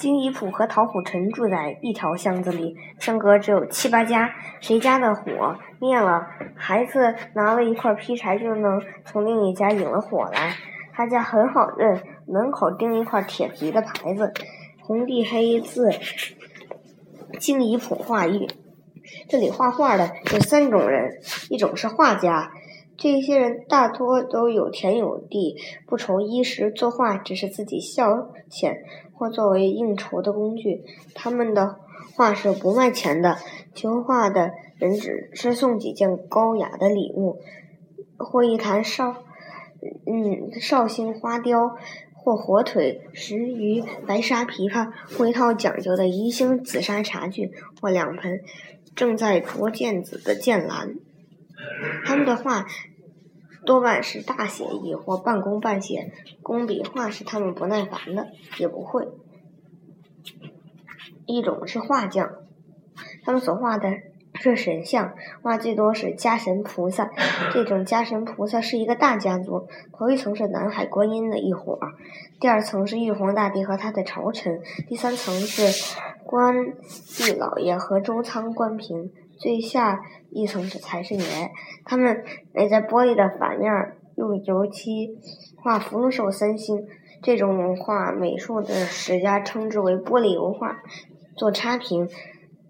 金一普和陶虎臣住在一条巷子里，相隔只有七八家。谁家的火灭了，孩子拿了一块劈柴就能从另一家引了火来。他家很好认，门口钉一块铁皮的牌子，红地黑字“金一普画艺”。这里画画的有三种人，一种是画家。这些人大多都有田有地，不愁衣食，作画只是自己消遣或作为应酬的工具。他们的画是不卖钱的，求画的人只是送几件高雅的礼物，或一坛绍嗯绍兴花雕，或火腿、石鱼、白沙琵琶，或一套讲究的宜兴紫砂茶具，或两盆正在琢剑子的剑兰。他们的画。多半是大写意或半工半写，工笔画是他们不耐烦的，也不会。一种是画匠，他们所画的是神像，画最多是家神菩萨。这种家神菩萨是一个大家族，头一层是南海观音的一伙，第二层是玉皇大帝和他的朝臣，第三层是关帝老爷和周仓关平。最下一层是财神爷，他们围在玻璃的反面，用油漆画福禄寿三星。这种画美术的史家称之为玻璃油画。做差评，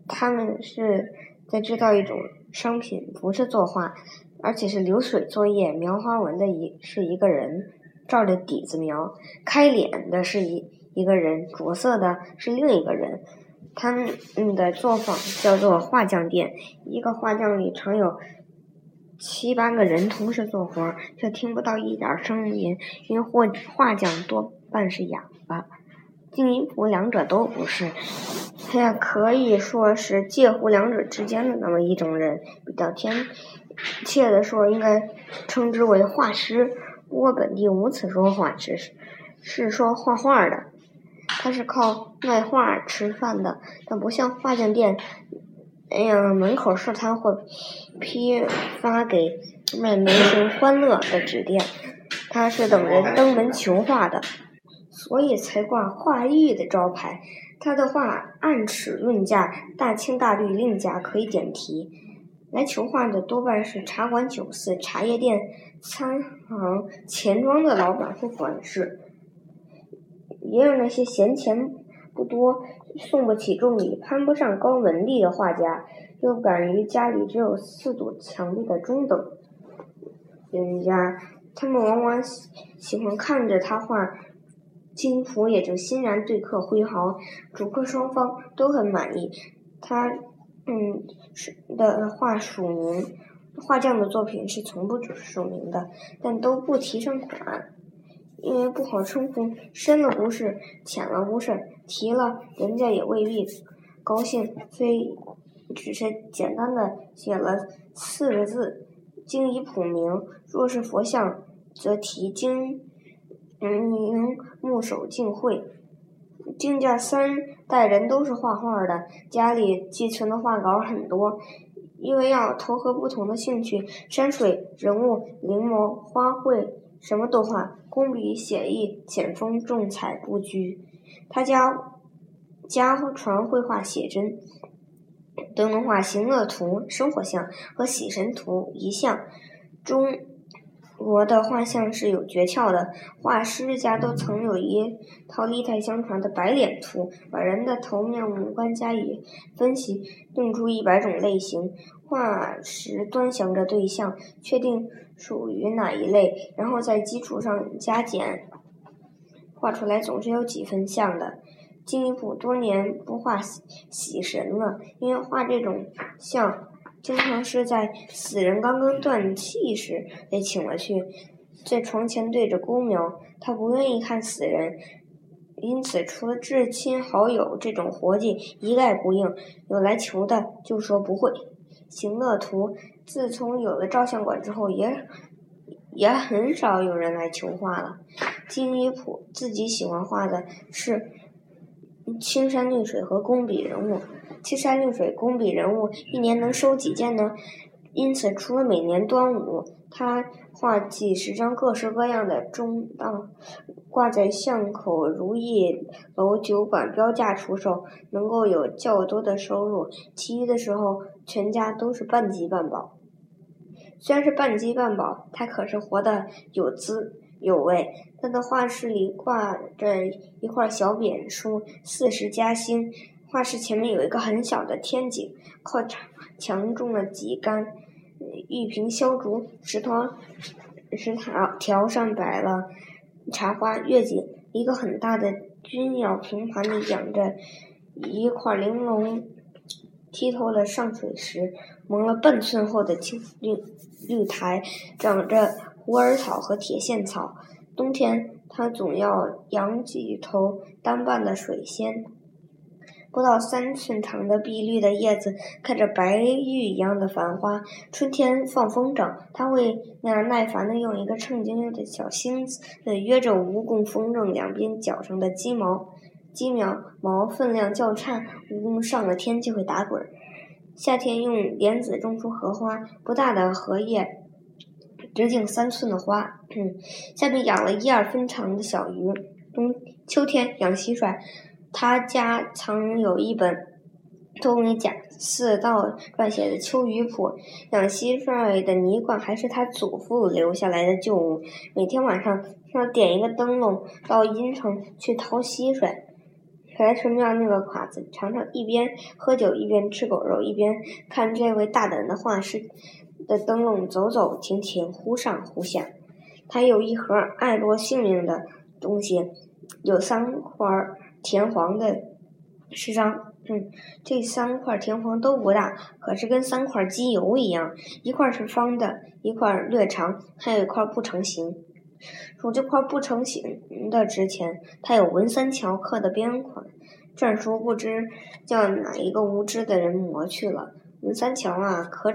他们是在制造一种商品，不是作画，而且是流水作业。描花纹的一是一个人，照着底子描；开脸的是一一个人，着色的是另一个人。他们的作坊叫做画匠店，一个画匠里常有七八个人同时做活，却听不到一点声音，因为画画匠多半是哑巴。金银普两者都不是，他也可以说是介乎两者之间的那么一种人，比较贴切的说，应该称之为画师。不过本地无此说画师，是说画画的。他是靠卖画吃饭的，但不像画匠店那样门口设摊或批发给卖门神欢乐的纸店。他是等人登门求画的，所以才挂画艺的招牌。他的画按尺论价，大青大绿另价，可以点题。来求画的多半是茶馆、酒肆、茶叶店、餐行、钱庄的老板或管事。也有那些闲钱不多、送不起重礼、攀不上高门第的画家，又敢于家里只有四堵墙壁的中等人家，他们往往喜喜欢看着他画，金福也就欣然对客挥毫，主客双方都很满意。他嗯是的画署名，画匠的作品是从不署名的，但都不提上款。因为不好称呼，深了不是，浅了不是，提了人家也未必高兴，所以只是简单的写了四个字“经以普明”。若是佛像，则题“经明目手敬会”。经家三代人都是画画的，家里寄存的画稿很多，因为要投合不同的兴趣，山水、人物、临摹、花卉。什么都画，工笔写意，浅锋重彩布局。他家家传绘画写真，都能画行乐图、生活像和喜神图一像。中国的画像是有诀窍的，画师家都曾有一套历代相传的白脸图，把人的头面五官加以分析，定出一百种类型。画时端详着对象，确定属于哪一类，然后在基础上加减，画出来总是有几分像的。金一普多年不画喜神了，因为画这种像，经常是在死人刚刚断气时被请了去，在床前对着孤描。他不愿意看死人，因此除了至亲好友这种活计一概不应。有来求的，就说不会。行乐图自从有了照相馆之后，也也很少有人来求画了。金一普自己喜欢画的是青山绿水和工笔人物。青山绿水、工笔人物一年能收几件呢？因此，除了每年端午，他画几十张各式各样的中当挂在巷口如意楼酒馆标价出售，能够有较多的收入。其余的时候，全家都是半饥半饱。虽然是半饥半饱，他可是活得有滋有味。他的画室里挂着一块小匾，书“四十加薪”。画室前面有一个很小的天井，靠墙墙种了几杆玉屏削竹，石头石条条上摆了。茶花月景，一个很大的钧鸟平盘里养着一块玲珑剔透的上水石，蒙了半寸厚的青绿绿苔，长着虎耳草和铁线草。冬天，他总要养几头单瓣的水仙。不到三寸长的碧绿的叶子开着白玉一样的繁花。春天放风筝，他会那样耐烦地用一个称斤的小星子约着蜈蚣风筝两边角上的鸡毛，鸡苗毛分量较差，蜈蚣上了天就会打滚。夏天用莲子种出荷花，不大的荷叶，直径三寸的花。嗯下面养了一二分长的小鱼。冬秋天养蟋蟀。他家藏有一本东尼贾似道撰写的《秋鱼谱》，养蟋蟀的泥罐还是他祖父留下来的旧物。每天晚上，他点一个灯笼到阴城去掏蟋蟀。来神庙那个侉子常常一边喝酒一边吃狗肉，一边看这位大胆的画师的灯笼走走停停，忽上忽下。他有一盒爱落性命的东西，有三块儿。田黄的诗章，嗯，这三块田黄都不大，可是跟三块机油一样，一块是方的，一块略长，还有一块不成形。数这块不成形的值钱，它有文三桥刻的边款，篆书不知叫哪一个无知的人磨去了。文三桥啊，可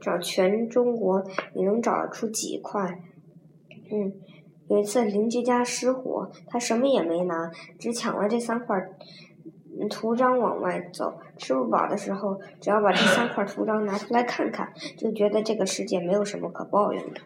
找全中国，你能找出几块？嗯。有一次邻居家失火，他什么也没拿，只抢了这三块图章往外走。吃不饱的时候，只要把这三块图章拿出来看看，就觉得这个世界没有什么可抱怨的。